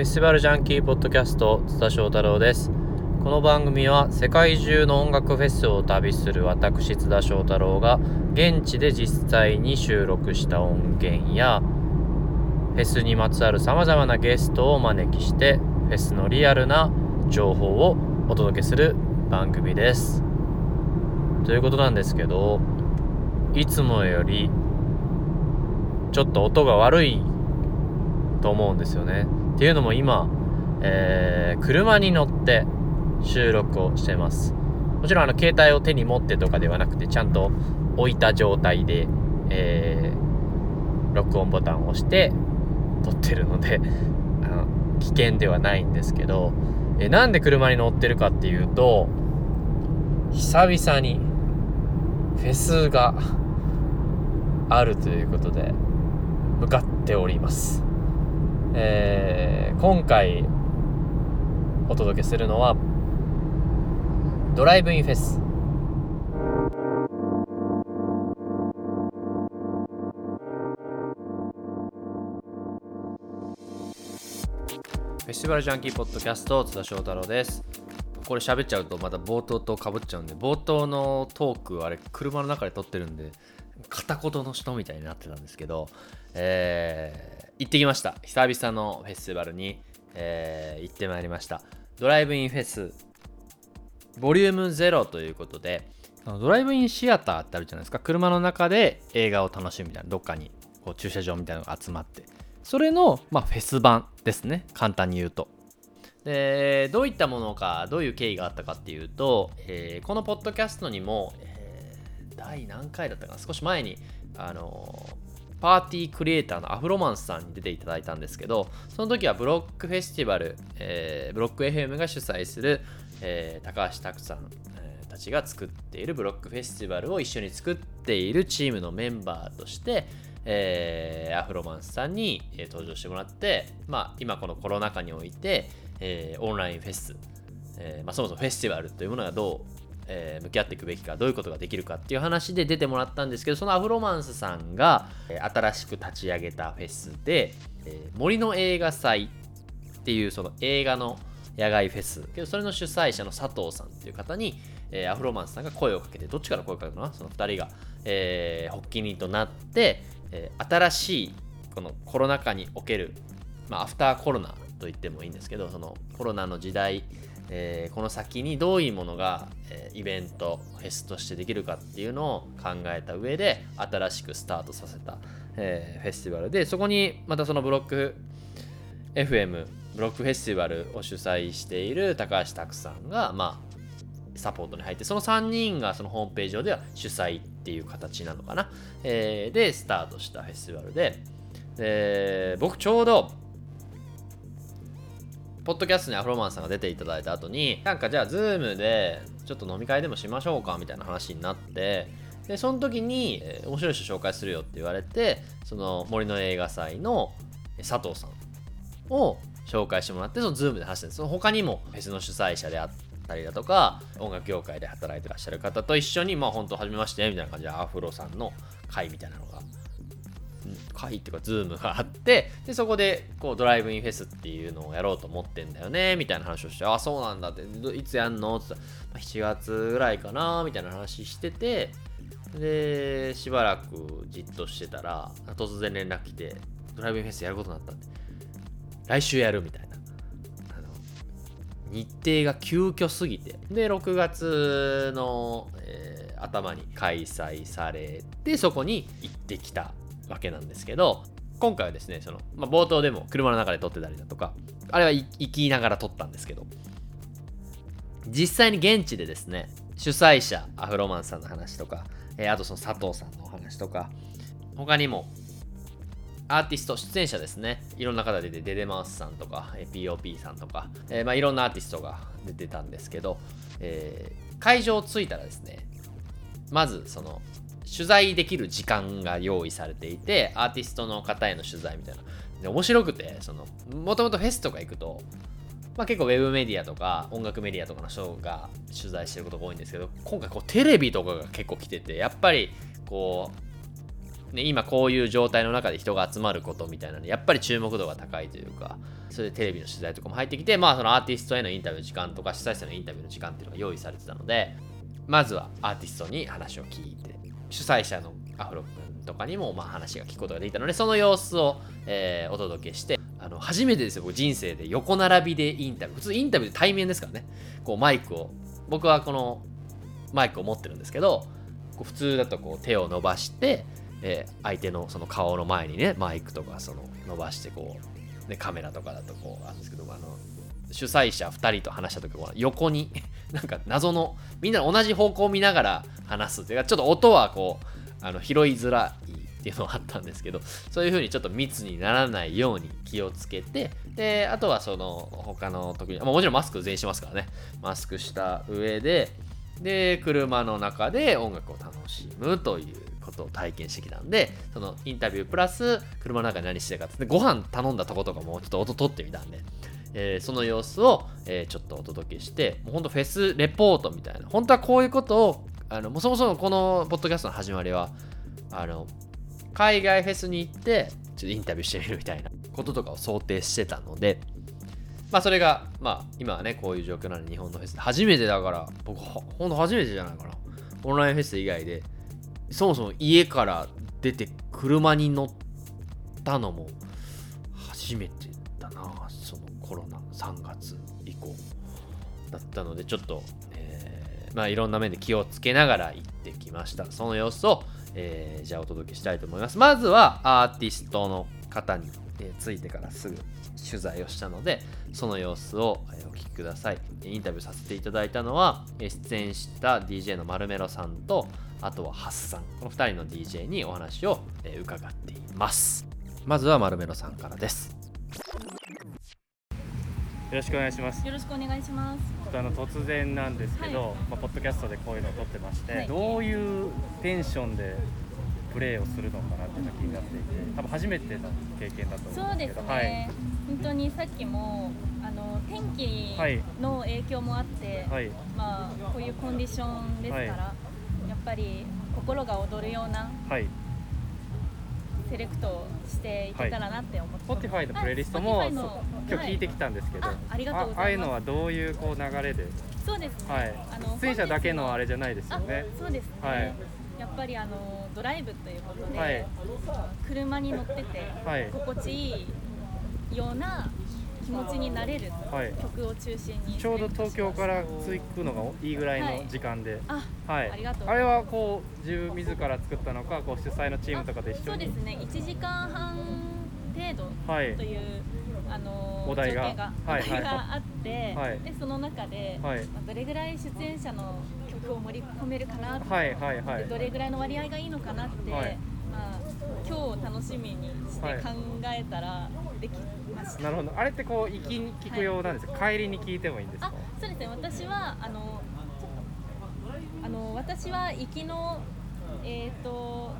フェスティバルジャンキーポッドキャスト津田翔太郎ですこの番組は世界中の音楽フェスを旅する私津田翔太郎が現地で実際に収録した音源やフェスにまつわるさまざまなゲストをお招きしてフェスのリアルな情報をお届けする番組ですということなんですけどいつもよりちょっと音が悪いと思うんですよね。っていうのも今、えー、車に乗って収録をしてます。もちろんあの携帯を手に持ってとかではなくてちゃんと置いた状態で、えー、録音ボタンを押して撮ってるので あの危険ではないんですけど、えー、なんで車に乗ってるかっていうと久々にフェスがあるということで向かっております。えー、今回お届けするのはドライブインフェス。フェスティバルジャンキーポッドキャスト津田翔太郎です。これ喋っちゃうとまた冒頭とかぶっちゃうんで冒頭のトークあれ車の中で撮ってるんで片言の人みたいになってたんですけどえー行ってきました。久々のフェスティバルに、えー、行ってまいりました。ドライブインフェスボリューム0ということでドライブインシアターってあるじゃないですか。車の中で映画を楽しむみたいなどっかにこう駐車場みたいなのが集まって。それの、まあ、フェス版ですね。簡単に言うと。でどういったものかどういう経緯があったかっていうと、えー、このポッドキャストにも、えー、第何回だったかな少し前にあのパーティークリエイターのアフロマンスさんに出ていただいたんですけど、その時はブロックフェスティバル、えー、ブロック FM が主催する、えー、高橋拓さん、え、たちが作っているブロックフェスティバルを一緒に作っているチームのメンバーとして、えー、アフロマンスさんに、えー、登場してもらって、まあ、今このコロナ禍において、えー、オンラインフェス、えーまあ、そもそもフェスティバルというものがどうえー、向き合っていくべきかどういうことができるかっていう話で出てもらったんですけどそのアフロマンスさんが、えー、新しく立ち上げたフェスで、えー、森の映画祭っていうその映画の野外フェス。けどそれの主催者の佐藤さんっていう方に、えー、アフロマンスさんが声をかけてどっちから声をかけたのその2人が、えー、発起人となって、えー、新しいこのコロナ禍における、まあ、アフターコロナと言ってもいいんですけどそのコロナの時代えー、この先にどういうものが、えー、イベントフェスとしてできるかっていうのを考えた上で新しくスタートさせた、えー、フェスティバルでそこにまたそのブロック FM ブロックフェスティバルを主催している高橋拓さんがまあサポートに入ってその3人がそのホームページ上では主催っていう形なのかな、えー、でスタートしたフェスティバルで。で僕ちょうどポッドキャストにアフロマンさんが出ていただいた後になんかじゃあズームでちょっと飲み会でもしましょうかみたいな話になってでその時に、えー、面白い人紹介するよって言われてその森の映画祭の佐藤さんを紹介してもらってそのズームで話してる。んですその他にもフェスの主催者であったりだとか音楽業界で働いてらっしゃる方と一緒にまあ本当初めましてみたいな感じでアフロさんの会みたいなのが会っていうか、ズームがあって、で、そこで、こう、ドライブインフェスっていうのをやろうと思ってんだよね、みたいな話をして、あ、そうなんだって、いつやんの？って言ったら、7月ぐらいかな、みたいな話してて、で、しばらくじっとしてたら、突然連絡来て、ドライブインフェスやることになったんで、来週やるみたいな。日程が急遽すぎて、で、6月の、えー、頭に開催されて、そこに行ってきた。わけなんですけど、今回はですね、その、まあ、冒頭でも車の中で撮ってたりだとか、あれは行きながら撮ったんですけど、実際に現地でですね、主催者、アフロマンさんの話とか、えー、あとその佐藤さんのお話とか、他にも、アーティスト、出演者ですね。いろんな方出て、デデマウスさんとか、POP さんとか、えー、まあ、いろんなアーティストが出てたんですけど、えー、会場着いたらですね、まずその取材できる時間が用意されていて、アーティストの方への取材みたいな。で面白くて、その、もともとフェスとか行くと、まあ、結構ウェブメディアとか音楽メディアとかの人が取材してることが多いんですけど、今回こうテレビとかが結構来てて、やっぱりこう、ね、今こういう状態の中で人が集まることみたいなのやっぱり注目度が高いというかそれでテレビの取材とかも入ってきてまあそのアーティストへのインタビューの時間とか主催者のインタビューの時間っていうのが用意されてたのでまずはアーティストに話を聞いて主催者のアフロ君とかにもまあ話が聞くことができたのでその様子を、えーお届けしてあの初めてですよ。僕人生で横並びでインタビュー。普通インタビューで対面ですからね。こうマイクを僕はこのマイクを持ってるんですけどこう普通だとこう手を伸ばして、えー相手のその顔の前にねマイクとかその伸ばしてこう、ね、カメラとかだとこうあるんですけどあの主催者2人と話した時は横に なんか謎のみんな同じ方向を見ながら話すっていうかちょっと音はこうあの拾いづらいっていうのはあったんですけど そういう風にちょっと密にならないように気をつけてであとはその他の時に、ま、もちろんマスク全員しますからね。マスクした上でで車の中で音楽を楽しむということを体験してきたんでそのインタビュープラス車の中で何してるかってご飯頼んだとことかもちょっと音取ってみたんで、えーその様子を、えーちょっとお届けしてもうほんとフェスレポートみたいな。本当はこういうことをあのもうそもそもこのポッドキャストの始まりはあの海外フェスに行ってちょっとインタビューしてみるみたいなこととかを想定してたのでまあそれがまあ今はねこういう状況なので日本のフェスで初めてだから僕ほほんと初めてじゃないかな。オンラインフェス以外でそもそも家から出て車に乗ったのも初めて。コロナ3月以降だったのでちょっと、えーまあいろんな面で気をつけながら行ってきました。その様子を、えーじゃあお届けしたいと思います。まずはアーティストの方に、えー着いてからすぐ取材をしたのでその様子をお聞きください。インタビューさせていただいたのは出演した DJ のマルメロさんとあとはハッサンこの2人の DJ にお話を伺っています。まずはマルメロさんからです。よろしくお願いします。よろしくお願いします。ちょっとあの突然なんですけど、はいまあポッドキャストでこういうのを撮ってまして、はいどういうテンションでプレーをするのかなっていうのが気になっていて、多分初めての経験だと思そううんですすでけど、ね。本当にさっきもあの天気の影響もあって、はい、はい、まあこういうコンディションですから、はいやっぱり心が躍るようなはい。セレクトをしていけたらなって思ってます。Spotify のプレイリストも、今日聞いてきたんですけど、はい。あありがとうあああいうのはどういうこう流れで、そうですね。はい。あの、出演者だけのあれじゃないですよあね。そうですね。はい。やっぱりあのドライブということで、はい。車に乗ってて、はい。心地いいような気持ちになれるはい。曲を中心にちょうど東京から着くのがいいぐらいのはい。時間で、あはい、ありがとうあれはこう自分自ら作ったのかこう主催のチームとかで一緒に？そうですね。1時間半程度はい。という、あのお題が。条件がおはい。題があって、はい。でその中で、はい。まあどれぐらい出演者の曲を盛り込めるかなって、はいはいはい。でどれぐらいの割合がいいのかなって、はい。まあ、今日を楽しみにしてはい考えたらできました。なるほど。あれってこう行きに聞くようなんですか、帰りに聞いてもいいんですあかそうですね。私はあのあの私は行きのえっ、と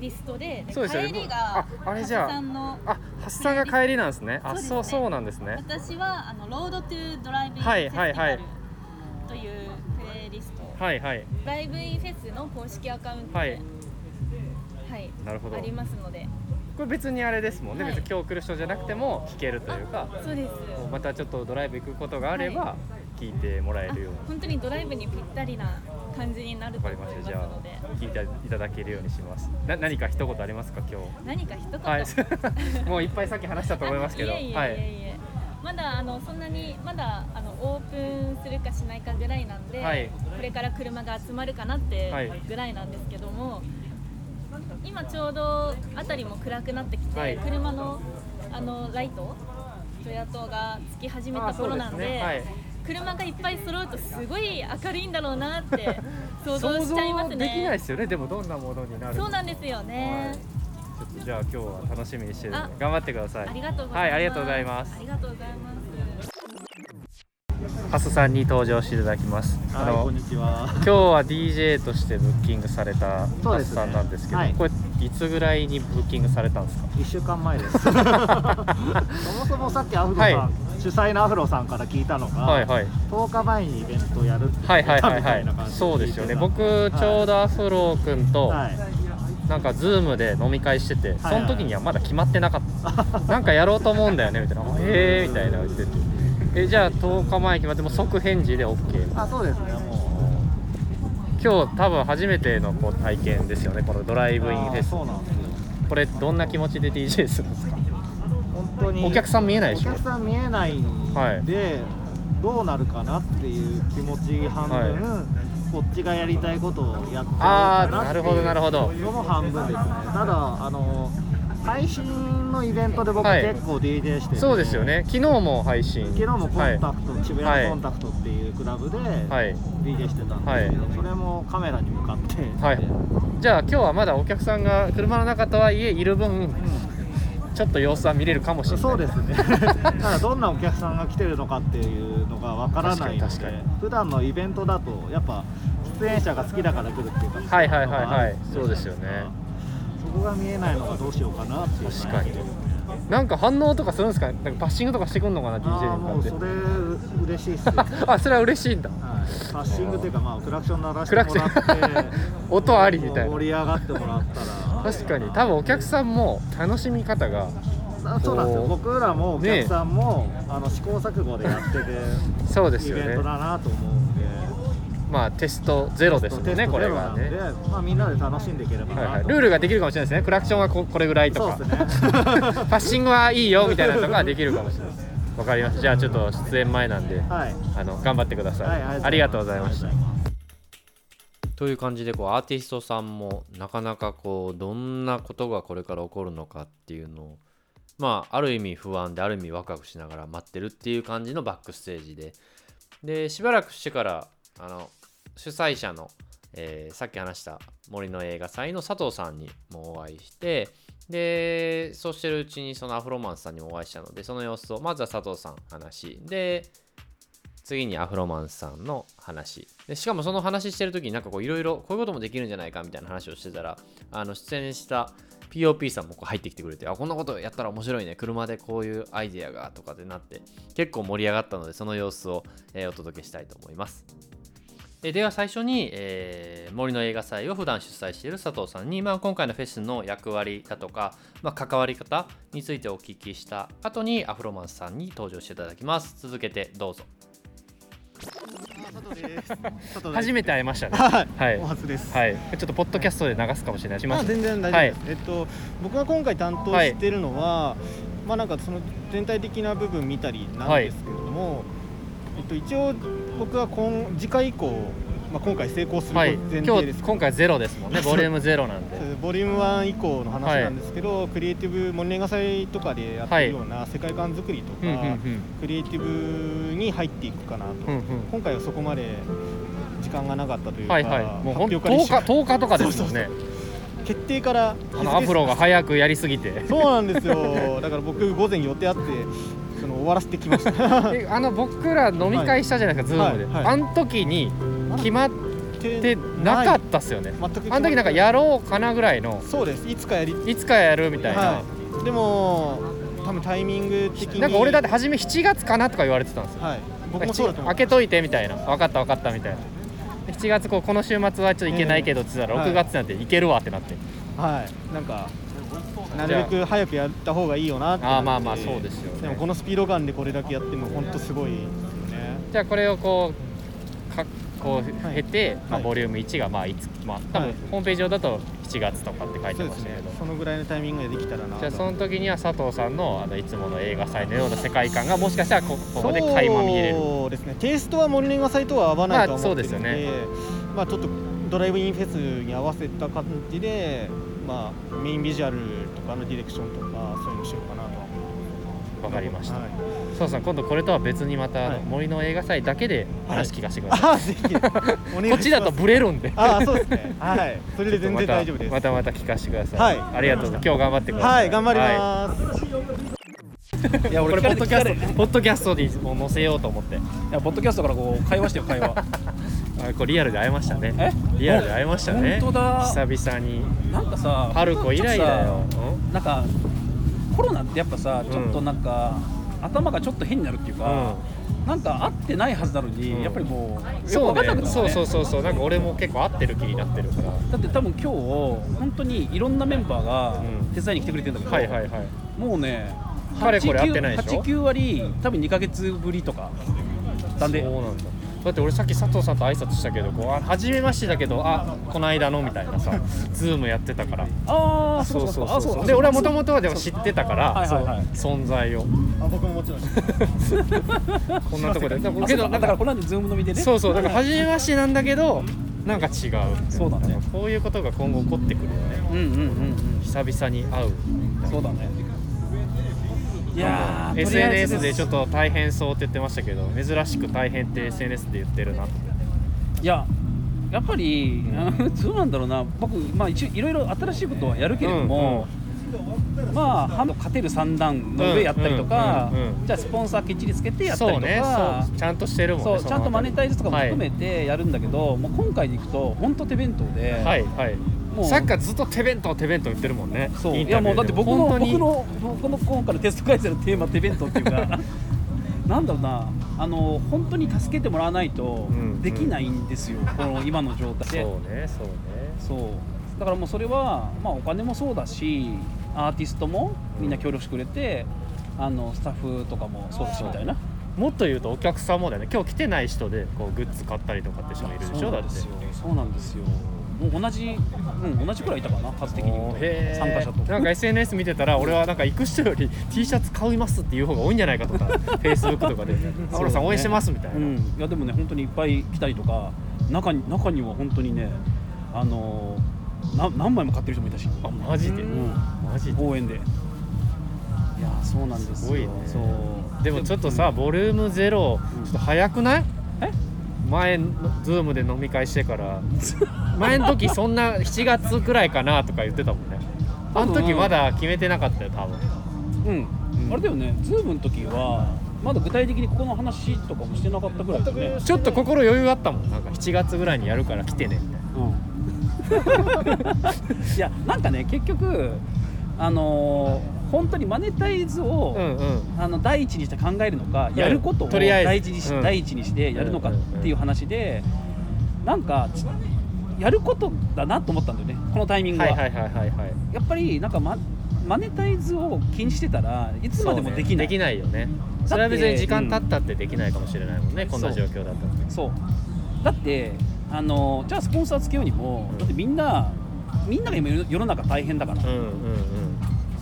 リストででそうですよね。帰りがああれじゃあ橋さんのあ発散が帰りなんですね。あそうね。そうなんですね。私はあのロードトゥドライブインフはいェステというプレイリスト、はいはい。ドライブインフェスの公式アカウントで、ははい。いなるほど。ありますので。これ別にあれですもんね、はい。別に今日来る人じゃなくても聞けるというかそうです。またちょっとドライブ行くことがあれば聞いてもらえあるように本当にドライブにぴったりな感じになるとわか思いまりますしたじゃのであ聞いていただけるようにします。な何か一言ありますか？今何か一言、日はい。もういっぱいさっき話したと思いますけど。あいえいえいえいえ、はい。まだあのそんなにまだあのオープンするかしないかぐらいなんで、はい。これから車が集まるかなってはい。ぐらいなんですけども、今ちょうど辺りも暗くなってきて、はい。車のあのライトトヤトがつき始めた頃なんではい車がいっぱい揃うとすごい明るいんだろうなって 想像しちゃいますね。想像できないですよねでもどんなものになるそうなんですよね。はいちょっとじゃあ今日は楽しみにしてるのあで頑張ってくださいありがとうございます。はいありがとうございますありがとうございます。ハスさんに登場していただきます。あはい、のこんにちは。今日は DJ としてブッキングされたハスさんなんですけどはい。これいつぐらいにブッキングされたんですか？一週間前です。そもそもさっきアフロさん、はい。主催のアフロさんから聞いたのが、はいはい。10日前にイベントをやるってはいはいはいみたいなは感じそうですよね。僕ちょうどアフロ君とはい、なんかズームで飲み会してて、はいその時にはまだ決まってなかった。なんかやろうと思うんだよねみたいな「へえ」みたいな言っててえじゃあ10日前決まってもう即返事で OK あそうですねも今日多分初めてのこう体験ですよねこのドライうブインフェス。あそうなんですよ。これどんな気持ちで DJ するんですか？本当にお客さん見えないでしょ？お客さん見えないんで、はい。どうなるかなっていう気持ち半分、はこっちがやりたいことをやってあーかなるほどなるほど。のも半分ですね。ただあの配信のイベントで僕はい。結構 DJ してて、そうですよね。昨日も配信。昨日もコンタクト、渋はい。谷コンタクトっていうクラブではい。DJ してたんですけど、それもカメラに向かって、はい。じゃあ今日はまだお客さんが車の中とはいえいる分ちょっと様子は見れるかもしれない。そうですね。ただどんなお客さんが来てるのかっていうのがわからないので確かに。確か普段のイベントだとやっぱ出演者が好きだから来るっていうか。はいはいはいはい。そうですよねそこが見えないのがどうしようかなっていう確かに。なんか反応とかするんですか？なんかパッシングとかしてくんのかな？DJ にそれ嬉しいっすよ、はい、あそれは嬉しいんだ。パッシングっていうかまあクラクション鳴らしてもらって 音ありみたいな。盛り上がってもらったら。確かに。多分お客さんも楽しみ方があそうなんですよ。僕らもお客さんも、あの試行錯誤でやっててそうですよね。イベントだなと思うまあテストゼロですもんねこれがゼロなんでねまあ、みんなで楽しんでいければはいはい、ルールができるかもしれないですね。クラクションはここれぐらいとか。ね。パッシングはいいよみたいなのとかできるかもしれない。わかりました。じゃあちょっと出演前なんではい。あの頑張ってください、はいありがとうございました。という感じでこうアーティストさんもなかなかこうどんなことがこれから起こるのかっていうのをまあある意味不安である意味ワクワクしながら待ってるっていう感じのバックステージで。でしばらくしてからあの主催者の、えーさっき話した森の映画祭の佐藤さんにもお会いしてでそうしてるうちにそのアフロマンスさんにもお会いしたのでその様子をまずは佐藤さん話で次にアフロマンスさんの話。でしかもその話してる時になんかこういろいろこういうこともできるんじゃないかみたいな話をしてたらあの出演した POP さんもこう入ってきてくれてあこんなことやったら面白いね。車でこういうアイデアがとかでなって結構盛り上がったのでその様子を、えーお届けしたいと思います。ででは最初に、えー森の映画祭を普段主催している佐藤さんに、まあ、今回のフェスの役割だとか、まあ、関わり方についてお聞きした後にアフロマンスさんに登場していただきます。続けてどうぞ。初めて会いましたね。はい、はい。お初です。はい。ちょっとポッドキャストで流すかもしれないします。あ全然大丈夫です。えっと僕が今回担当してるのは、まあなんかその全体的な部分見たりなんですけれども、えっと一応僕は今次回以降、まあ今回成功するはい。前今日提です。今回ゼロですもんね。ボリュームゼロなんで。ボリューム1以降の話なんですけど、クリエイティブモニ映画祭とかでやってるような世界観作りとか、うんうんうん。クリエイティブに入っていくかなと、うんうん。今回はそこまで時間がなかったというか、はいはい。もうほん10発表から一週日10日とかですもんね。決定からアフロが早くやりすぎて。そうなんですよ。だから僕午前予定あってその終わらせてきました。えあの僕ら飲み会したじゃないですか、ズームで、はい。はい。あの時に決まってなかったっすよね、あの時なんかやろうかなぐらいの。そうです。いつかやりいつかやるみたいな、はい、でも多分タイミング的に。なんか俺だって初め7月かなとか言われてたんですよ。はい。僕もそうだと思う開けといてみたいな。分かった分かったみたいな。で7月こうこの週末はちょっと行けないけどって言ったらはい。6月になって行けるわってなって、はい。なんかなるべく早くやった方がいいよなって。あーまあまあそうですよね。でもこのスピード感でこれだけやっても本当すごいですよね。じゃあこれをこうかこうはい。経て、まあ、はい。ボリューム1がまあいつまあ多分はい。ホームページ上だと7月とかって書いてましたけど、そのぐらいのタイミングでできたらなじゃあその時には佐藤さんのあのいつもの映画祭のような世界観がもしかしたらこここで垣間見えれる。そうですね。テイストは森の映画祭とは合わないとは思ってるので,、まあそうですよまあちょっとドライブインフェスに合わせた感じでまあメインビジュアルとかのディレクションとかそういうのしようかなとは思ってわかりました、はい。佐藤さん今度これとは別にまたあのはい。森の映画祭だけで話聞かせてください、あぜひ。お願いこっちだとブレるんで。あそうですね。はい。それで全然大丈夫です。またまたまた聞かせてください、はい。ありがとうございます。今日頑張ってください。はい頑張りはます、い、いや俺これポッドキャストポッドキャストにもう載せようと思って。いやポッドキャストからこう会話してよ会話。あこれリアルで会えましたね。え？リアルで会えましたね。本当だ。久々に。なんかさパルコ以来だよ。なんかコロナってやっぱさちょっとなんか、頭がちょっと変になるっていうか、なんか合ってないはずなのに、うん。やっぱりもうそうね。そうそうそうそう。なんか俺も結構合ってる気になってるから。だって多分今日本当にいろんなメンバーがうん。手伝いに来てくれてるんだけど、はいはいはい。もうねかれこれ会ってないでしょ？89割多分2か月ぶりとか。なんで。そうなんだだって俺さっき佐藤さんと挨拶したけどこうあ初めましてだけどあこの間のみたいなさズームやってたから。ああそうそうあそうそう。で俺はもともとはでも知ってたから、はいはいはい。そう存在を。あ僕ももちろん こんなとこで。だからあそうか。だからこの間ズーム飲みでね。そうそう。だから初めましてなんだけどなんか違う。そうだね。こういうことが今後起こってくるよね。うんうんうんうん。久々に会う。そうだねいや SNS でちょっと大変そうって言ってましたけど珍しく大変って SNS で言ってるなっていややっぱり、うん。どうなんだろうな。僕まあ一応いろいろ新しいことはやるけれども、まあハンド勝てる三段の上やったりとか、うんうんうんうんじゃあスポンサーきっちりつけてやったりとかそうちゃんとしてるもんねそうちゃんとマネタイズとかも含めてやるんだけど、もう今回でいくと本当手弁当で、はいはいもう。さっきからずっと手弁当手弁当言ってるもんね。そう。いやもうだって僕の僕の僕の今回のテスト会社のテーマ手弁当っていうかなんだろうな。あの本当に助けてもらわないとうん。できないんですよ、この今の状態で。そうねそうね。そう。だからもうそれは、まあ、お金もそうだしアーティストもみんな協力してくれて、あのスタッフとかもそうだしみたいな。もっと言うとお客さんもだよね。今日来てない人でこうグッズ買ったりとかって人もいるでしょだって。そうなんですよ同じ、うん、同じくらいいたかな数的に参加者と。なんか SNS 見てたら俺はなんか行く人より T シャツ買いますっていう方が多いんじゃないかとか Facebook とかで「アロさん応援してます」みたいな、うん、いやでもね本当にいっぱい来たりとか中に中には本当にねあのな何枚も買ってる人もいたし。あマジで、うん。マジで？応援で。いやそうなんですよ。すごいね。そう。でもちょっとさ、ボリュームゼロうん。ちょっと早くない？え？前のズームで飲み会してから前の時そんな7月くらいかなとか言ってたもんね。あの時まだ決めてなかったよ多分。うん、うん。あれだよね。ズームの時はまだ具体的にここの話とかもしてなかったぐらいだよね。ちょっと心余裕あったもん。なんか7月ぐらいにやるから来てね。みたいなうん。いやなんかね結局あのー本当にマネタイズを、うんうん。あの第一にして考えるのか、ん。やることを第一にし、うん。第一にしてやるのかっていう話で、なんかちやることだなと思ったんだよねこのタイミングは、やっぱりなんかママネタイズを気にしてたらいつまでもできない。ね。できないよね。それは別に時間経ったってできないかもしれないもんね、こんな状況だとそう。だってあのじゃあスポンサーつけようにも、だってみんなみんなが今世の中大変だから、うんうんうん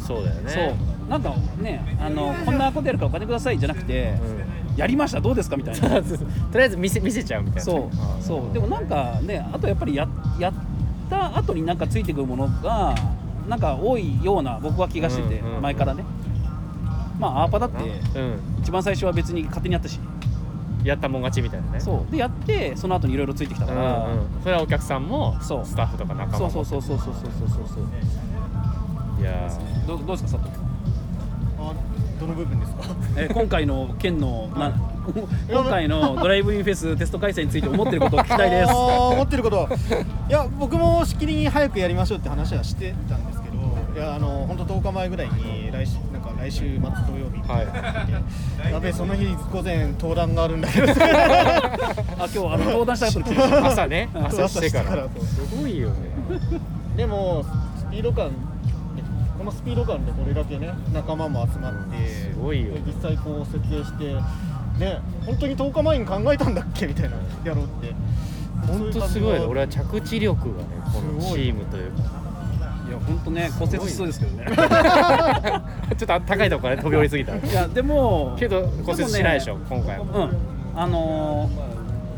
そうだよね。そう。なんかねあのこんなことやるからお金くださいじゃなくて、やりましたどうですかみたいな。とりあえず見せ見せちゃうみたいな。そう。そう。でもなんかねあとやっぱりややった後になんかついてくるものがなんか多いような僕は気がしてて、うんうんうん。前からね。まあアーパだってうん。一番最初は別に勝手にやったし。やったもん勝ちみたいなね。そう。でやってその後にいろいろついてきたうんから、うん。それはお客さんもそう。スタッフとか仲間も。そうそうそうそうそうそうそうそう。いやーどうどうですか佐藤君？あどの部分ですか？えー今回の県のな 今回のドライブインフェステスト開催について思ってることを聞きたいです。思ってること。いや僕もしきりに早くやりましょうって話はしてたんですけどいやあの本当10日前ぐらいに来週なんか来週末土曜日はい。やべえその日午前登壇があるんだけど。あ今日あの登壇した後の聞きました朝ね。朝してから。すごいよね。でもスピード感このスピード感でこれだけね仲間も集まってすごいよ。で実際こう設計してね本当に10日前に考えたんだっけ？みたいなやろうって。本当すごい。俺は着地力がねこのチームというか。い。や本当ね骨折しそうですけどね。ちょっと高いとこから飛び降りすぎた。いやでもけど骨折しないでしょ今回も。うん。あの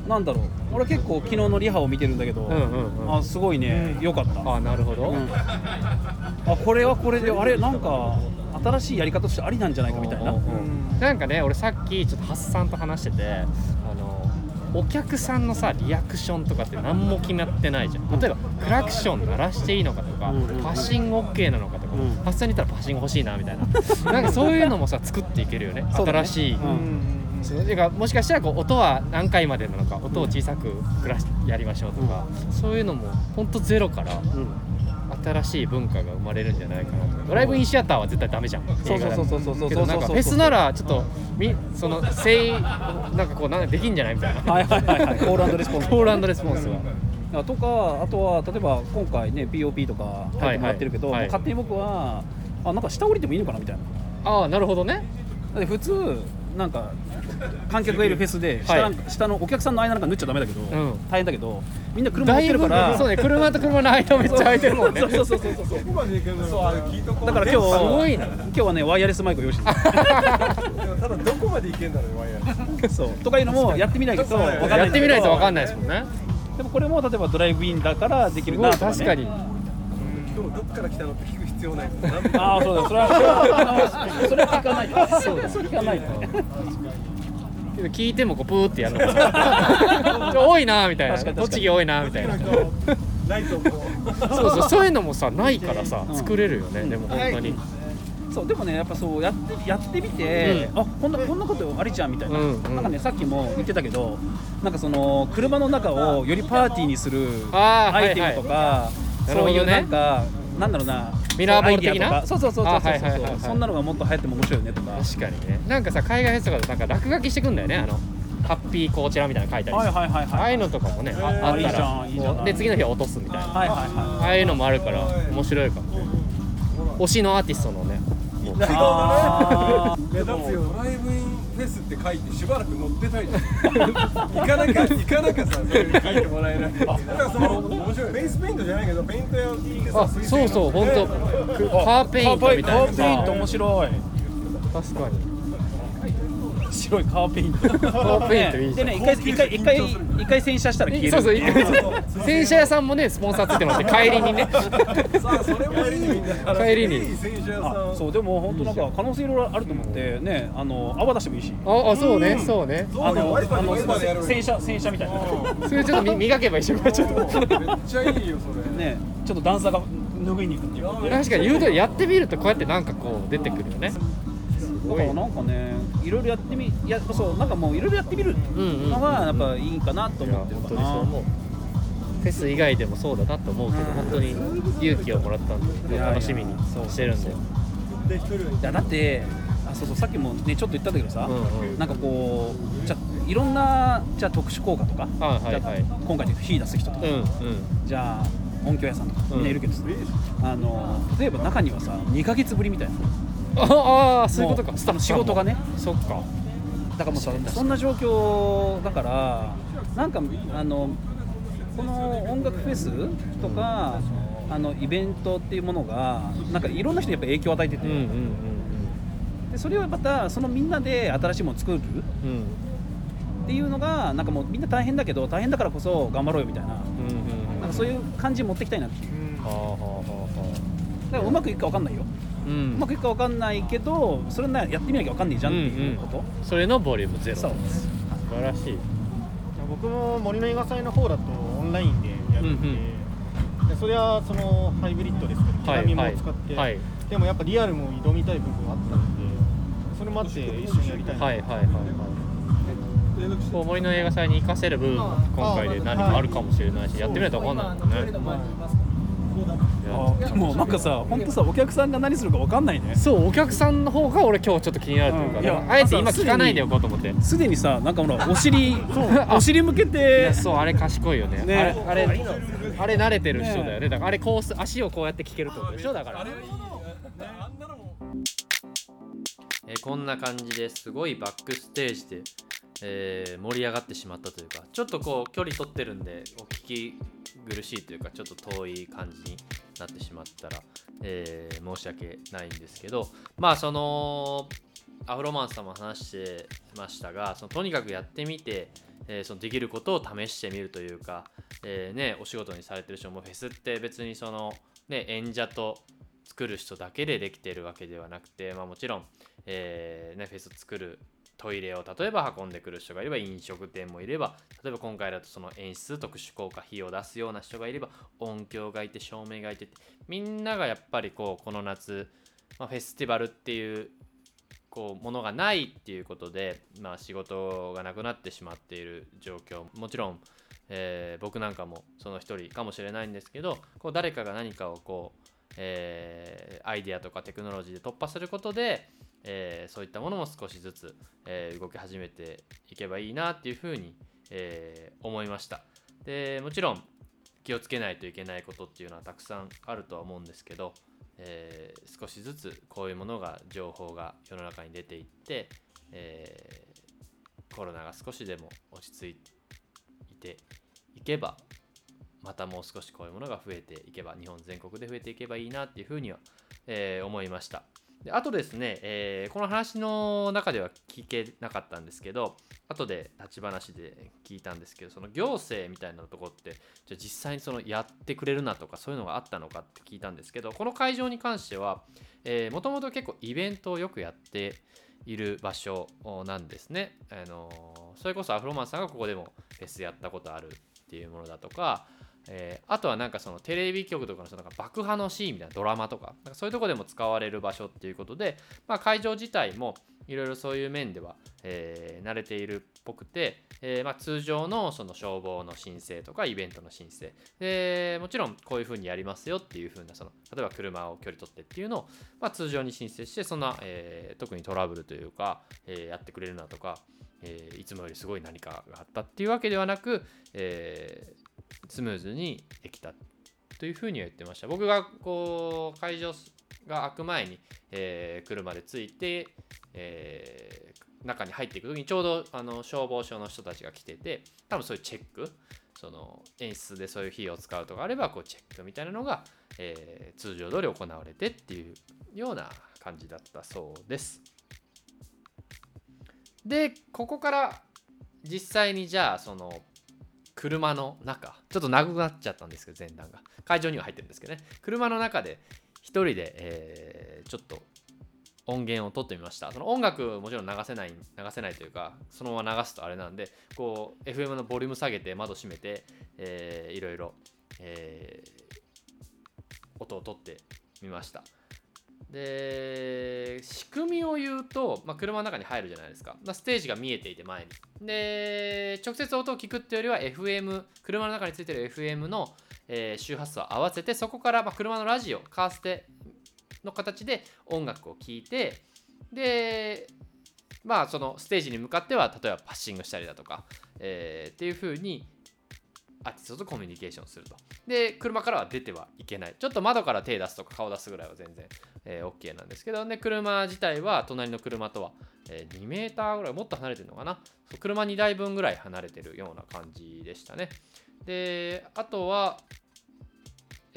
ー、なんだろう俺結構昨日のリハを見てるんだけど、うんうんうん。あすごいね。良、かった。あなるほど、うん。あこれはこれであれ？なんか新しいやり方としてありなんじゃないかみたいな、うんうんなんかね俺さっきちょっとハッサンと話しててあのお客さんのさリアクションとかって何も決まってないじゃん。例えばクラクション鳴らしていいのかとか、うんうんうん。パッシング OK なのかとか、うん。ハッサンに言ったらパッシング欲しいなみたいな。なんかそういうのもさ作っていけるよね。ね。新しい、うんそうてかもしかしたらこう音は何回までなのか音を小さく暮らしやりましょうとか、そういうのも本当ゼロからうん。新しい文化が生まれるんじゃないかなと。ドライブインシアターは絶対ダメじゃん。そうそうそうそうそうそうけどなんかフェスならちょっとみそのせいなんかこうなんかできんじゃないみたいな。はいはいはいはい。コールレスポンス。コールレスポンスがあとかあとは例えば今回ね POP とか書いてもらってるけど、はい。はい勝手に僕はあなんか下降りてもいいのかなみたいな。ああなるほどね。だって普通なんか観客がいるフェスで下,、はい。下のお客さんの間なんか縫っちゃダメだけど、ん。大変だけどみんな車乗ってるからぶそうね車と車の間めっちゃ空いてるもんね。そうそうそうそうそう。こまでいけるのそうあれ聞いとこうだから今日すごいな。今日はねワイヤレスマイクを用意してただどこまでいけんだろうワイヤレス。るそう。とかいうのもやってみないと分かんないんだけど。やってみないと分かんないですもんね。でもこれも例えばドライブインだからできるないとか、ね、確かに。今日どっから来たのって聞く必要ないああそうだそれはそれはそれは聞かないとそうだ聞かないとねけど聞いてもこうプーってやるの多いなみたいな栃木多いなみたいなないとこそうそうそういうのもさないからさ作れるよねでも本当にそうでもねやっぱそうやってやってみて、あこんなこんなことありちゃんみたいな、うんうんなんかねさっきも言ってたけどなんかその車の中をよりパーティーにするあーアイテムとか、そういうねなんかなんだろうなミラーボール的な？アイディアとか。そうそうそうそうそんなのがもっと流行っても面白いよねとか確かにね。なんかさ海外フェスとかでなんか落書きしてくんだよねあのハッピーこちらみたいなの書いたり。してはいはいはいああはいいうのとかもね、ああったら。んいいじゃん。こうで次の日は落とすみたいな、はいはいはああいうのもあるから面白いかもね。推しのアーティストのね。目立つよドライブインフェスって書いてしばらく乗ってたいじゃん行かなきゃ行かなきゃさそれ書いてもらえない。だからその面白いフェイスペイントじゃないけどペイントやってさあそうそう本当カーペイントみたいな。カーペイントさ面白い。確かに白いカーペイント。カーペイントいいじゃんでね一回一回一回一回洗車したら消える。そうそう洗車屋さんもねスポンサーついてもらって帰りにね。さあそ帰りにいい。洗車屋さんあそうでも本当なんか可能性いろいろあると思ってねあの泡出してもいいし。ああそうねそうね。あのあの洗車洗車みたいな。それちょっとみ磨けば一緒にちょっとめっちゃいいよそれ。ねちょっと段差が拭いに行くっていう確かに言うとりやってみるとこうやってなんかこう出てくるよねだからなんかねいろいろやってみいやそうなんかもういろいろやってみるのがやっぱいいかなと思ってる本かな。フェス以外でもそうだなと思うけど本当に勇気をもらったんで楽しみにしてるんで。いやだってあそうそうさっきもねちょっと言ったんだけどさ、うんうん。なんかこうじゃあいろんなじゃあ特殊効果とか、はいはい今回で火出す人とか、うんうん。じゃあ音響屋さんとかうん。みんないるけどさ、あの例えば中にはさ2ヶ月ぶりみたいなああそういうことか。スタ仕事がね。そっか。だからもうさそんな状況だからなんかあのこの音楽フェスとか、あのイベントっていうものがなんかいろんな人にやっぱ影響を与えてて、うんうんうんでそれをまたそのみんなで新しいものを作るっうん。うんていうのがなんかもうみんな大変だけど大変だからこそ頑張ろうよみたいな。うんうんなんかそういう感じ持ってきたいなっていう。はあはあはあはだからうまくいくか分かんないよ、あううん。まくいくか分かんないけどそれなやってみなきゃ分かんないじゃんっていうこと、それのボリュームゼロ。そう。素晴らしい。僕も森の映画祭の方だとオンラインでやるんで,、うんでそれはそのハイブリッドですけどはい手紙も使って、はいでもやっぱリアルも挑みたい部分があったのでそれもあって一緒にやりたいな、はいはいはいはい。こう森の映画祭に活かせる部分も今回で何かあるかもしれないしやってみないと分かんないもんねでもなんかさ本当さお客さんが何するか分かんないね。そうお客さんの方が俺今日ちょっと気になるというか、うん。いやあえて今聞かないでおこうと思って。すでにさなんかほらお尻 お尻向けいてやそうあれ賢いよね。ね。あれあれあれ慣れてる人だよね。だからあれこうす足をこうやって聞けるってことでしょだから。えーこんな感じですごいバックステージで、えー盛り上がってしまったというかちょっとこう距離取ってるんでお聞き苦しいというかちょっと遠い感じになってしまったら、えー申し訳ないんですけどまあそのアフロマンスさんも話してましたがそのとにかくやってみて、えーそのできることを試してみるというか、えーね、お仕事にされてる人もフェスって別にその、ね、演者と作る人だけでできてるわけではなくて、まあ、もちろん、えーね、フェス作るトイレを例えば運んでくる人がいれば飲食店もいれば例えば今回だとその演出特殊効果費を出すような人がいれば音響がいて照明がいててみんながやっぱりこうこの夏、まあ、フェスティバルっていうこうものがないっていうことで、まあ、仕事がなくなってしまっている状況もちろん、えー僕なんかもその一人かもしれないんですけどこう誰かが何かをこう、えーアイデアとかテクノロジーで突破することで、えーそういったものも少しずつ、えー動き始めていけばいいなっていうふうに、えー思いました。でもちろん気をつけないといけないことっていうのはたくさんあるとは思うんですけど、え少しずつこういうものが情報が世の中に出ていって、えコロナが少しでも落ち着いていけばまたもう少しこういうものが増えていけば日本全国で増えていけばいいなっていうふうには、え思いました。であとですね、えーこの話の中では聞けなかったんですけど後で立ち話で聞いたんですけどその行政みたいなとこってじゃあ実際にそのやってくれるなとかそういうのがあったのかって聞いたんですけどこの会場に関してはもともと結構イベントをよくやっている場所なんですね。あのそれこそアフロマンさんがここでもフェスやったことあるっていうものだとか、えーあとはなんかそのテレビ局とかのそのなんか爆破のシーンみたいなドラマとかなんかそういうとこでも使われる場所っていうことで、まあ、会場自体もいろいろそういう面では、えー慣れているっぽくて、えーまあ、通常のその消防の申請とかイベントの申請。でもちろんこういうふうにやりますよっていうふうなその例えば車を距離取ってっていうのを、まあ、通常に申請してそんな、え特にトラブルというか、えやってくれるなとか、えいつもよりすごい何かがあったっていうわけではなく、えースムーズにできたというふうには言ってました僕がこう会場が開く前に、えー車で着いて、えー中に入っていく時にちょうどあの消防署の人たちが来てて多分そういうチェックその演出でそういう費用を使うとかあればこうチェックみたいなのが、えー通常通り行われてっていうような感じだったそうです。でここから実際にじゃあその車の中。ちょっと長くなっちゃったんですけど前段が。会場には入ってるんですけどね。車の中で一人で、えーちょっと音源を取ってみました。その音楽もちろん流せない流せないというかそのまま流すとあれなんでこう FM のボリューム下げて窓閉めて、えーいろいろ、えー音を取ってみました。で仕組みを言うと、まあ、車の中に入るじゃないですか、まあ、ステージが見えていて前に。で直接音を聞くっていうよりは FM 車の中についてる FM の、えー周波数を合わせてそこからまあ車のラジオカーステの形で音楽を聴いてでまあそのステージに向かっては例えばパッシングしたりだとか、えーっていう風にアーティストとコミュニケーションすると。で車からは出てはいけない。ちょっと窓から手出すとか顔出すぐらいは全然、えー OK なんですけどね。車自体は隣の車とは、えー2メーターぐらいもっと離れてるのかな。車2台分ぐらい離れてるような感じでしたね。であとは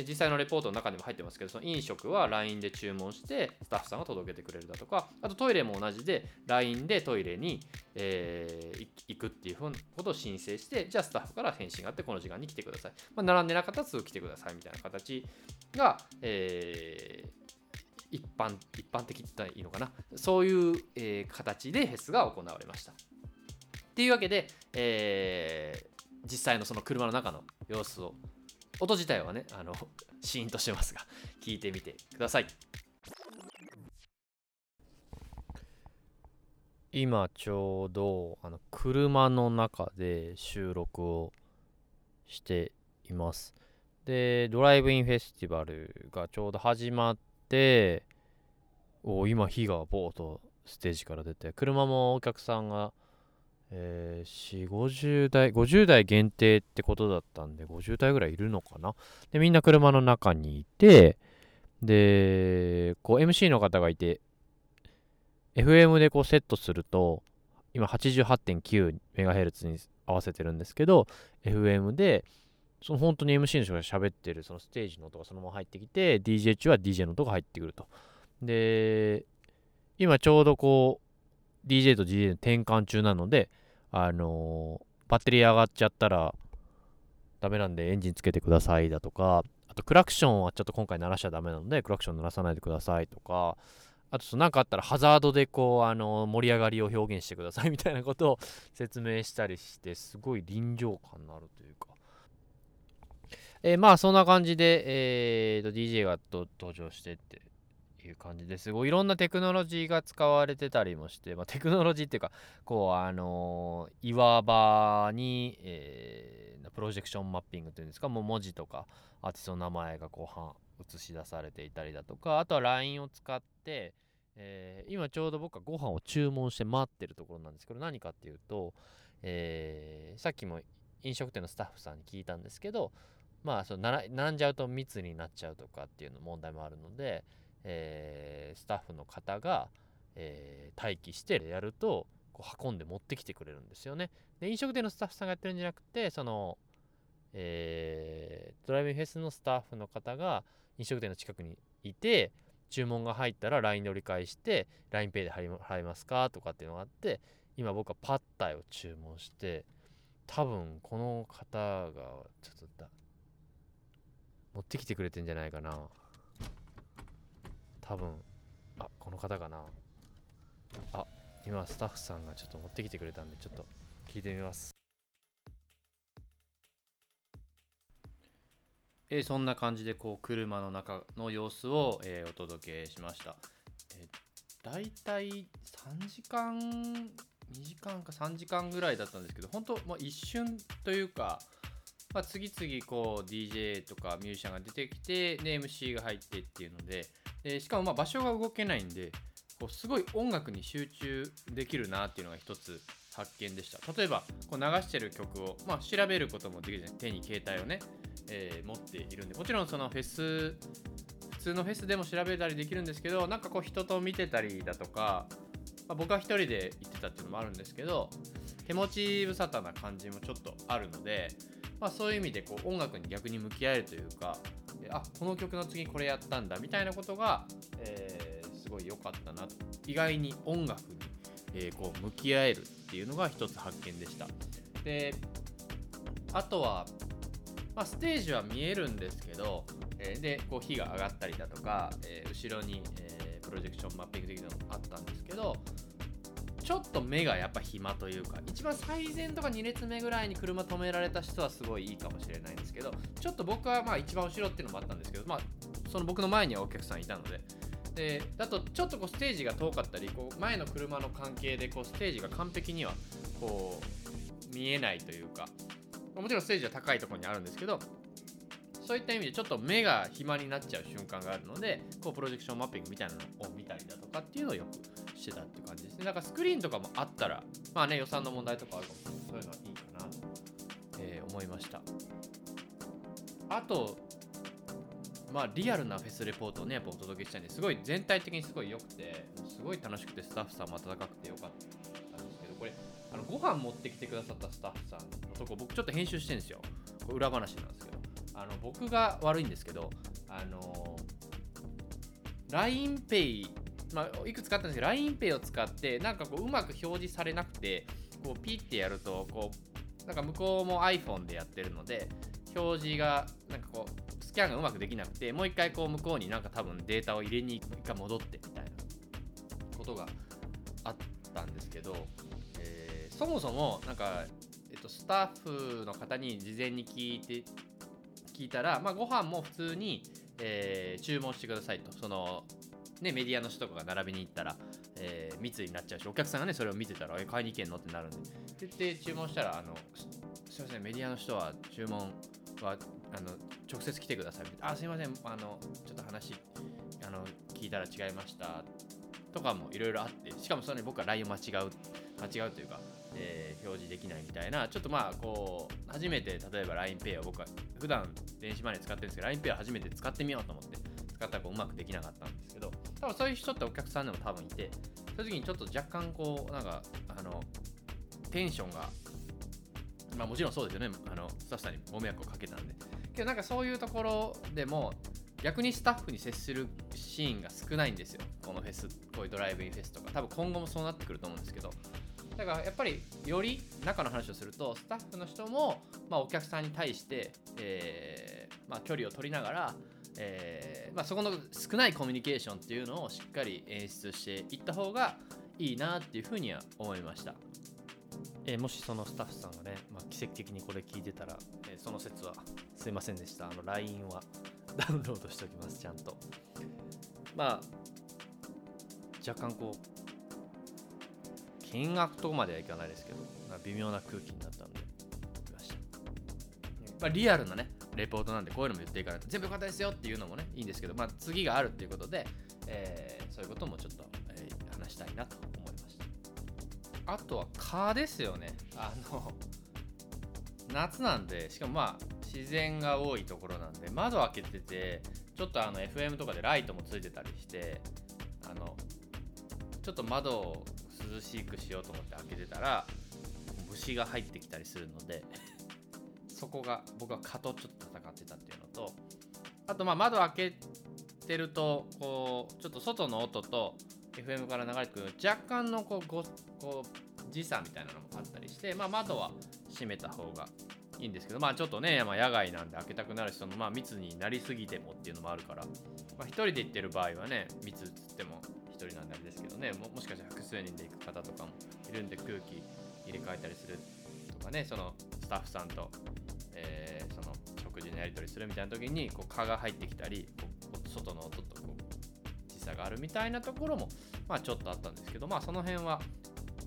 実際のレポートの中にも入ってますけどその飲食は LINE で注文してスタッフさんが届けてくれるだとかあとトイレも同じで LINE でトイレに、えー行くっていうふうなことを申請してじゃあスタッフから返信があってこの時間に来てください、まあ、並んでなかったらすぐ来てくださいみたいな形が、えー一般一般的って言ったらいいのかな。そういう、えー形でフェスが行われました。っていうわけで、えー実際のその車の中の様子を音自体はねあの シーンとしてますが聞いてみてください。今ちょうどあの車の中で収録をしています。でドライブインフェスティバルがちょうど始まってお今火がボーっとステージから出て車もお客さんがえー、4、50代、50代限定ってことだったんで、50代ぐらいいるのかな？で、みんな車の中にいて、で、こう MC の方がいて、FM でこうセットすると、今 88.9MHz に合わせてるんですけど、FM で、その本当に MC の人が喋ってるそのステージの音がそのまま入ってきて、DJ 中は DJ の音が入ってくると。で、今ちょうどこう、DJ と DJ の転換中なので、あのバッテリー上がっちゃったらダメなんでエンジンつけてくださいだとか、あとクラクションはちょっと今回鳴らしちゃダメなので、クラクション鳴らさないでくださいとか、あとそのなんかあったらハザードでこう、あの盛り上がりを表現してくださいみたいなことを説明したりして、すごい臨場感のあるというか。えーまあそんな感じで、えーと DJ が登場してっていう感じです。ごいいろんなテクノロジーが使われてたりもして、まあ、テクノロジーっていうかこうあのー、岩場に、えー、プロジェクションマッピングっていうんですかもう文字とかアーティストの名前がこう映し出されていたりだとかあとは LINE を使って、えー、今ちょうど僕はご飯を注文して待ってるところなんですけど何かっていうと、えー、さっきも飲食店のスタッフさんに聞いたんですけどまあその並んじゃうと密になっちゃうとかっていうの問題もあるので、えー、スタッフの方が、えー、待機してやるとこう運んで持ってきてくれるんですよね。で飲食店のスタッフさんがやってるんじゃなくてその、えー、ドライブフェスのスタッフの方が飲食店の近くにいて注文が入ったら LINE で折り返して LINEPay で払いますかとかっていうのがあって今僕はパッタイを注文して多分この方がちょっとだ持ってきてくれてんじゃないかな多分あこの方かな。あ今スタッフさんがちょっと持ってきてくれたんでちょっと聞いてみます。え、そんな感じでこう車の中の様子を、えー、お届けしました、えー、だいたい3時間2時間か3時間ぐらいだったんですけど本当、まあ、一瞬というかまあ、次々こう DJ とかミュージシャンが出てきてで MC が入ってっていうのででしかもま場所が動けないんでこうすごい音楽に集中できるなっていうのが一つ発見でした。例えばこう流してる曲を、まあ、調べることもできるじゃない手に携帯をね、えー、持っているんで。もちろんそのフェス普通のフェスでも調べたりできるんですけどなんかこう人と見てたりだとか、まあ、僕は一人で行ってたっていうのもあるんですけど手持ち無沙汰な感じもちょっとあるのでまあ、そういう意味でこう音楽に逆に向き合えるというかあこの曲の次これやったんだみたいなことが、えー、すごい良かったな意外に音楽に、えー、こう向き合えるっていうのが一つ発見でした。であとは、まあ、ステージは見えるんですけど、えー、でこう火が上がったりだとか、え後ろに、えプロジェクションマッピング的なのがあったんですけどちょっと目がやっぱ暇というか一番最前とか2列目ぐらいに車止められた人はすごいいいかもしれないんですけどちょっと僕はまあ一番後ろっていうのもあったんですけどまあその僕の前にはお客さんいたのででだとちょっとこうステージが遠かったりこう前の車の関係でこうステージが完璧にはこう見えないというかもちろんステージは高いところにあるんですけどそういった意味でちょっと目が暇になっちゃう瞬間があるのでこうプロジェクションマッピングみたいなのを見たりだとかっていうのをよくしてたって感じですね。だかスクリーンとかもあったらまあね予算の問題とかあるかもしれない。そういうのはいいかなと、えー、思いました。あとまあリアルなフェスレポートをねやっぱお届けしたいんですごい全体的にすごい良くてすごい楽しくてスタッフさんも温かくてよかったんですけどこれあのご飯持ってきてくださったスタッフさんのとこ僕ちょっと編集してるんですよ。これ裏話なんですけど。あの僕が悪いんですけどあのー LINEPay まあ、いくつかあったんですけど LINEPay を使ってなんかこううまく表示されなくてこうピッてやるとこうなんか向こうも iPhone でやってるので表示がなんかこうスキャンがうまくできなくてもう一回こう向こうになんか多分データを入れに一回戻ってみたいなことがあったんですけど、えー、そもそもなんか、えっと、スタッフの方に事前に聞いて聞いたら、まあ、ご飯も普通に、えー、注文してくださいと。その、ね、メディアの人とかが並びに行ったら、えー、密になっちゃうしお客さんがねそれを見てたらえ買いに行けんの？ってなるんで。って言って注文したらあのすいませんメディアの人は注文はあの直接来てくださいみたいな。あすいませんあのちょっと話あの聞いたら違いました。とかもいろいろあってしかもそれに僕は LINE を間違う間違うというかえー、表示できないみたいな。ちょっとまあこう初めて例えば LINEPay を僕は普段電子マネー使ってるんですけど LINEPay を初めて使ってみようと思って使ったらこううまくできなかったんですけど多分そういう人ってお客さんでも多分いてそういう時にちょっと若干こうなんかあのテンションがまあもちろんそうですよね。あのスタッフさんにご迷惑をかけたんで。けどなんかそういうところでも逆にスタッフに接するシーンが少ないんですよ。このフェスこういうドライブインフェスとか。多分今後もそうなってくると思うんですけど。だからやっぱりより中の話をするとスタッフの人も、まあ、お客さんに対して、えーまあ、距離を取りながら、えーまあ、そこの少ないコミュニケーションっていうのをしっかり演出していった方がいいなっていうふうには思いました。えー、もしそのスタッフさんがね、まあ、奇跡的にこれ聞いてたら、えー、その説はすいませんでした。あの LINE は ダウンロードしておきます、ちゃんと。まあ、若干こう金額とまではいかないですけど微妙な空気になったんで来ました、まあ、リアルなねレポートなんでこういうのも言っていかないと全部良かったですよっていうのもねいいんですけど、まあ、次があるっていうことで、えー、そういうこともちょっと、えー、話したいなと思いました。あとは蚊ですよね。あの夏なんでしかもまあ自然が多いところなんで窓開けててちょっとあの FM とかでライトもついてたりしてあのちょっと窓を涼しくしようと思って開けてたら虫が入ってきたりするのでそこが僕は蚊とちょっと戦ってたっていうのとあとまあ窓開けてるとこうちょっと外の音と FM から流れてくる若干のこうごこう時差みたいなのもあったりして、まあ、窓は閉めた方がいいんですけどまあちょっとね、まあ、野外なんで開けたくなる人のまあ密になりすぎてもっていうのもあるから、まあ、1人で行ってる場合はね密っつっても1人なんであれですけどねももしかしたら複数人で行く方とかもいるんで空気入れ替えたりするとかねそのスタッフさんと、えー、その食事のやり取りするみたいな時にこう蚊が入ってきたりこう外の音とこう時差があるみたいなところもまあちょっとあったんですけどまあその辺は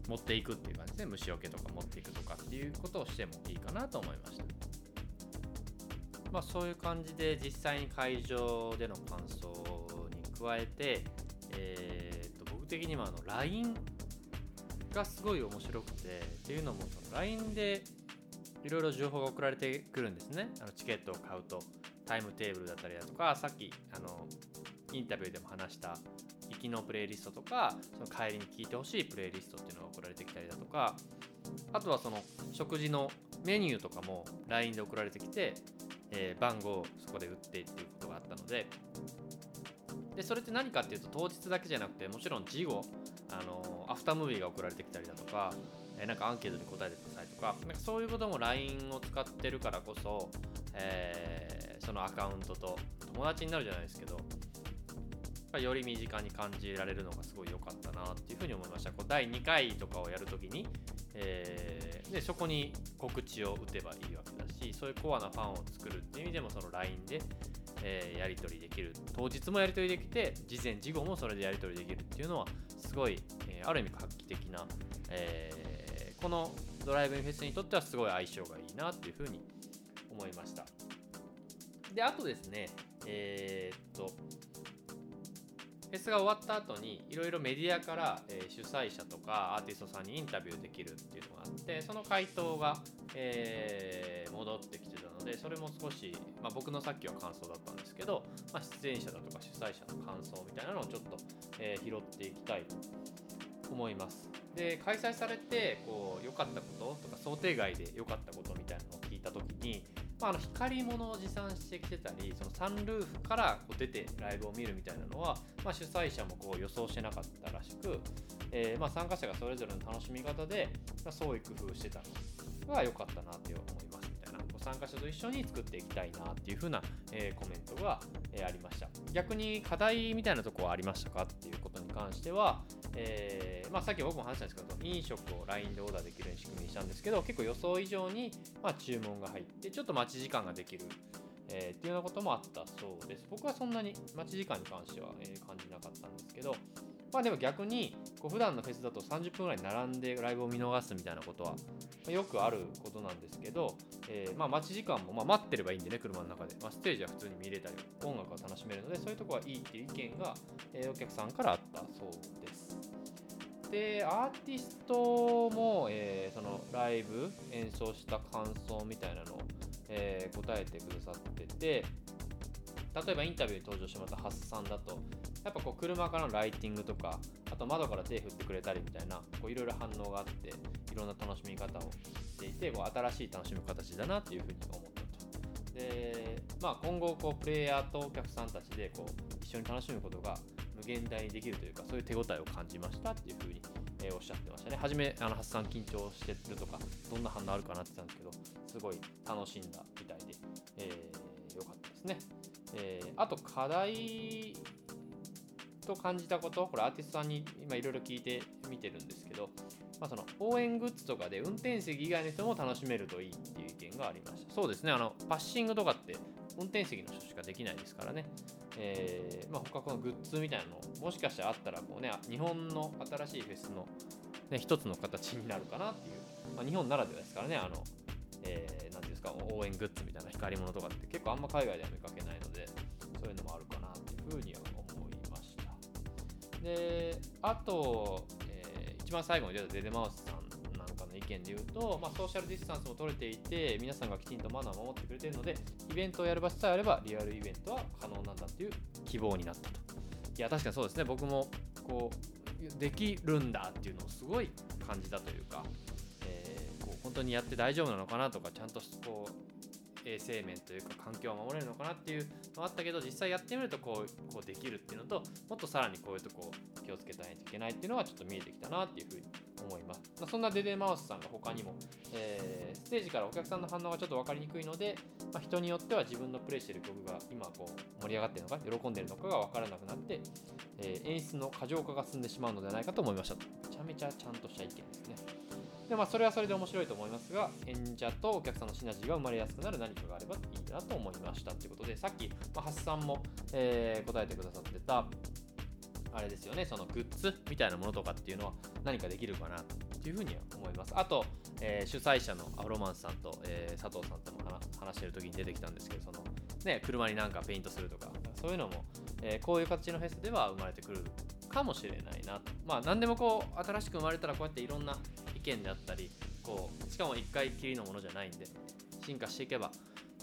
持っていくっていう感じで虫除けとか持っていくとかっていうことをしてもいいかなと思いました。まあそういう感じで実際に会場での感想に加えてえー、と僕的にはあの LINE がすごい面白くてっていうのもその LINE でいろいろ情報が送られてくるんですね。あのチケットを買うとタイムテーブルだったりだとかさっきあのインタビューでも話した行きのプレイリストとかその帰りに聴いてほしいプレイリストっていうのが送られてきたりだとかあとはその食事のメニューとかも LINE で送られてきて、えー、番号をそこで打ってっていうことがあったのででそれって何かっていうと当日だけじゃなくてもちろん事後あのアフタームービーが送られてきたりだとか、え、なんかアンケートで答えてくださいとかなんかそういうことも LINE を使ってるからこそ、えー、そのアカウントと友達になるじゃないですけどより身近に感じられるのがすごい良かったなっていうふうに思いました。こう第2回とかをやるときに、えー、でそこに告知を打てばいいわけだしそういうコアなファンを作るっていう意味でもその LINE で、えー、やり取りできる。当日もやり取りできて事前事後もそれでやり取りできるっていうのはすごい、えー、ある意味画期的な、えー、このドライブインフェスにとってはすごい相性がいいなっていうふうに思いました。であとですねえー、っとフェスが終わった後にいろいろメディアから、え、主催者とかアーティストさんにインタビューできるっていうのがあってその回答が、え、戻ってきてでそれも少し、まあ、僕のさっきは感想だったんですけど、まあ、出演者だとか主催者の感想みたいなのをちょっと、えー、拾っていきたいと思います。で開催されてこう良かったこととか想定外で良かったことみたいなのを聞いた時にまあ、あの光り物を持参してきてたりそのサンルーフからこう出てライブを見るみたいなのは、まあ、主催者もこう予想してなかったらしく、えー、ま参加者がそれぞれの楽しみ方で、ま、創意工夫してたのが良かったなって思います参加者と一緒に作っていきたいなっていう風な、えー、コメントが、えー、ありました。逆に課題みたいなとこはありましたかっていうことに関しては、えーまあ、さっき僕も話したんですけど飲食を LINE でオーダーできるように仕組みにしたんですけど結構予想以上に、まあ、注文が入ってちょっと待ち時間ができる、えー、っていうようなこともあったそうです。僕はそんなに待ち時間に関しては、えー、感じなかったんですけどまあでも逆にこう普段のフェスだと30分ぐらい並んでライブを見逃すみたいなことはよくあることなんですけど、えー、まあ待ち時間もまあ待ってればいいんでね車の中で、まあ、ステージは普通に見れたり音楽は楽しめるのでそういうとこはいいっていう意見が、え、お客さんからあったそうです。でアーティストも、えー、そのライブ演奏した感想みたいなのを、え、答えてくださってて例えばインタビューに登場してもらったハッサンだとやっぱこう車からのライティングとかあと窓から手振ってくれたりみたいないろいろ反応があっていろんな楽しみ方をしていてこう新しい楽しむ形だなっていうふうに思ったと。でまあ、今後こうプレイヤーとお客さんたちでこう一緒に楽しむことが無限大にできるというかそういう手応えを感じましたっていうふうに、え、おっしゃってましたね初めあの発散緊張してるとかどんな反応あるかなって言ったんですけどすごい楽しんだみたいで、えー、よかったですね、えー、あと課題と感じたことこれアーティストさんに今いろいろ聞いてみてるんですけど、まあ、その応援グッズとかで運転席以外の人も楽しめるといいっていう意見がありました。そうですねあのパッシングとかって運転席の人しかできないですからね、えーまあ、他このグッズみたいなのもしかしたらあったらこう、ね、日本の新しいフェスの、ね、一つの形になるかなっていう、まあ、日本ならではですからねあの、えー、なんていうんですか応援グッズみたいな光り物とかって結構あんま海外では見かけないのでそういうのもあるかなっていうふうには思いましたであと、えー、一番最後に出たデデマウスさんなんかの意見で言うと、まあ、ソーシャルディスタンスも取れていて皆さんがきちんとマナーを守ってくれているのでイベントをやる場所さえあればリアルイベントは可能なんだっていう希望になったと。いや確かにそうですね。僕もこうできるんだっていうのをすごい感じたというか、えー、こう本当にやって大丈夫なのかなとかちゃんとこう衛生面というか環境を守れるのかなっていうのがあったけど実際やってみるとこうこうできるっていうのともっとさらにこういうとこ気をつけたいといけないっていうのがちょっと見えてきたなっていうふうに思います、まあ、そんなデデマウスさんが他にも、えー、ステージからお客さんの反応がちょっと分かりにくいので、まあ、人によっては自分のプレイしてる曲が今こう盛り上がってるのか喜んでるのかが分からなくなって、えー、演出の過剰化が進んでしまうのではないかと思いました。めちゃめちゃちゃんとした意見ですね。でまあ、それはそれで面白いと思いますが、演者とお客さんのシナジーが生まれやすくなる何かがあればいいなと思いましたということで、さっき、まあ、ハスさんも、えー、答えてくださってた、あれですよね、そのグッズみたいなものとかっていうのは何かできるかなというふうには思います。あと、えー、主催者のアフロマンスさんと、えー、佐藤さんとも話してる時に出てきたんですけど、そのね、車になんかペイントするとか、そういうのも、え、こういう形のフェスでは生まれてくるかもしれないなと。まあ、何でもこう、新しく生まれたらこうやっていろんな意見であったりこうしかも1回きりのものじゃないんで進化していけば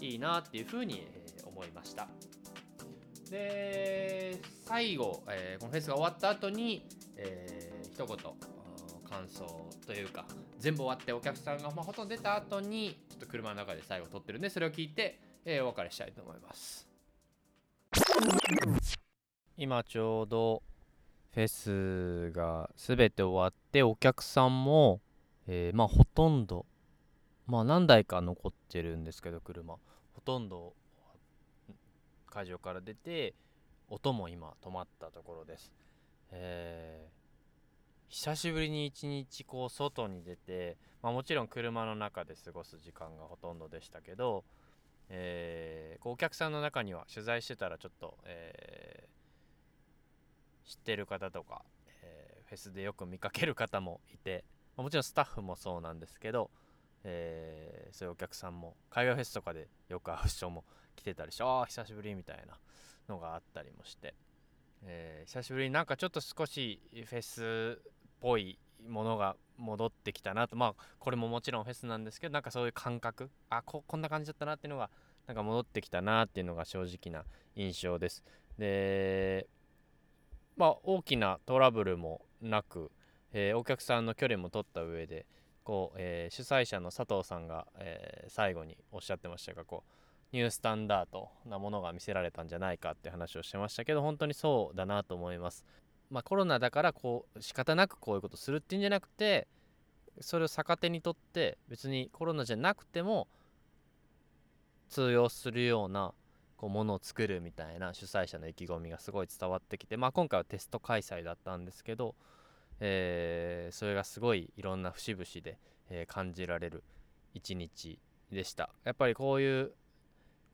いいなっていうふうに、思いましたで最後、えー、このフェスが終わった後に、えー、一言感想というか全部終わってお客さんが、まあ、ほとんど出た後にちょっと車の中で最後撮ってるんでそれを聞いて、えー、お別れしたいと思います今ちょうどフェスが全て終わってお客さんもえー、まあほとんどまあ何台か残ってるんですけど車。ほとんど会場から出て音も今止まったところです。えー、久しぶりに一日こう外に出て、まあ、もちろん車の中で過ごす時間がほとんどでしたけど、えー、こうお客さんの中には取材してたらちょっと、えー、知ってる方とか、えー、フェスでよく見かける方もいてもちろんスタッフもそうなんですけど、えー、そういうお客さんも海外フェスとかでよく会う人も来てたりしてああ久しぶりみたいなのがあったりもして、えー、久しぶりになんかちょっと少しフェスっぽいものが戻ってきたなとまあこれももちろんフェスなんですけどなんかそういう感覚あここんな感じだったなっていうのがなんか戻ってきたなっていうのが正直な印象です。でまあ大きなトラブルもなくえー、お客さんの距離も取った上でこう、えー、主催者の佐藤さんが、えー、最後におっしゃってましたがこうニュースタンダードなものが見せられたんじゃないかって話をしてましたけど本当にそうだなと思います。まあ、コロナだからこう仕方なくこういうことするっていうんじゃなくてそれを逆手にとって別にコロナじゃなくても通用するようなこうものを作るみたいな主催者の意気込みがすごい伝わってきて、まあ、今回はテスト開催だったんですけどえ、それがすごいいろんな節々で、え、感じられる一日でした。やっぱりこういう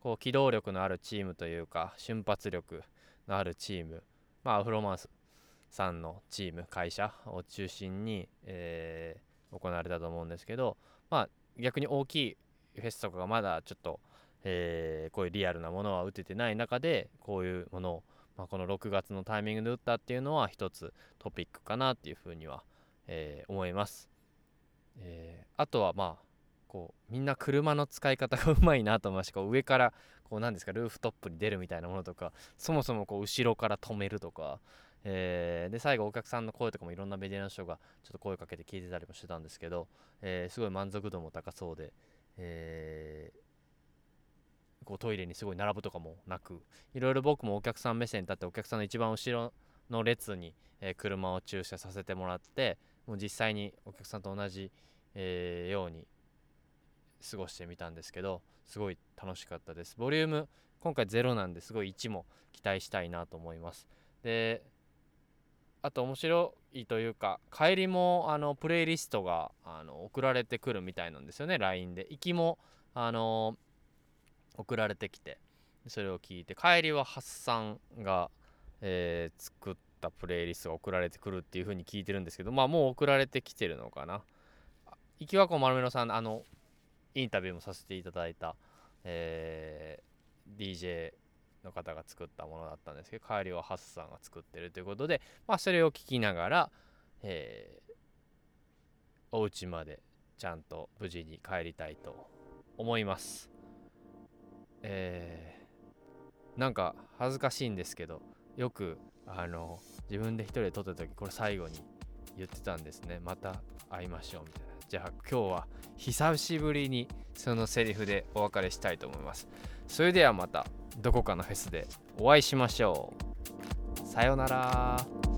こう機動力のあるチームというか瞬発力のあるチームまあアフロマンスさんのチーム会社を中心に、え、行われたと思うんですけどまあ逆に大きいフェスとかがまだちょっと、えー、こういうリアルなものは打ててない中でこういうものをまあ、この6月のタイミングで打ったっていうのは一つトピックかなっていうふうには、えー、思います、えー、あとはまあこうみんな車の使い方がうまいなと思いましたこう上からこうなんですかルーフトップに出るみたいなものとかそもそもこう後ろから止めるとか、えー、で最後お客さんの声とかもいろんなメディアの人がちょっと声かけて聞いてたりもしてたんですけど、えー、すごい満足度も高そうで、えー、こうトイレにすごい並ぶとかもなくいろいろ僕もお客さん目線に立ってお客さんの一番後ろの列に、え、車を駐車させてもらってもう実際にお客さんと同じ、えー、ように過ごしてみたんですけどすごい楽しかったです。ボリューム今回0なんです。ごい1も期待したいなと思います。であと面白いというか帰りもあのプレイリストがあの送られてくるみたいなんですよね。LINE で。行きもあの送られてきてそれを聞いて帰りはハッサンが、えー作ったプレイリストが送られてくるっていう風に聞いてるんですけどまあもう送られてきてるのかな。行きはこ丸めろさんあのインタビューもさせていただいた、えー DJ の方が作ったものだったんですけど帰りはハッサンが作ってるということでまあそれを聞きながら、えーお家までちゃんと無事に帰りたいと思います。えーなんか恥ずかしいんですけどよくあの自分で一人で撮った時これ最後に言ってたんですね。また会いましょうみたいな。じゃあ今日は久しぶりにそのセリフでお別れしたいと思います。それではまたどこかのフェスでお会いしましょう。さようなら。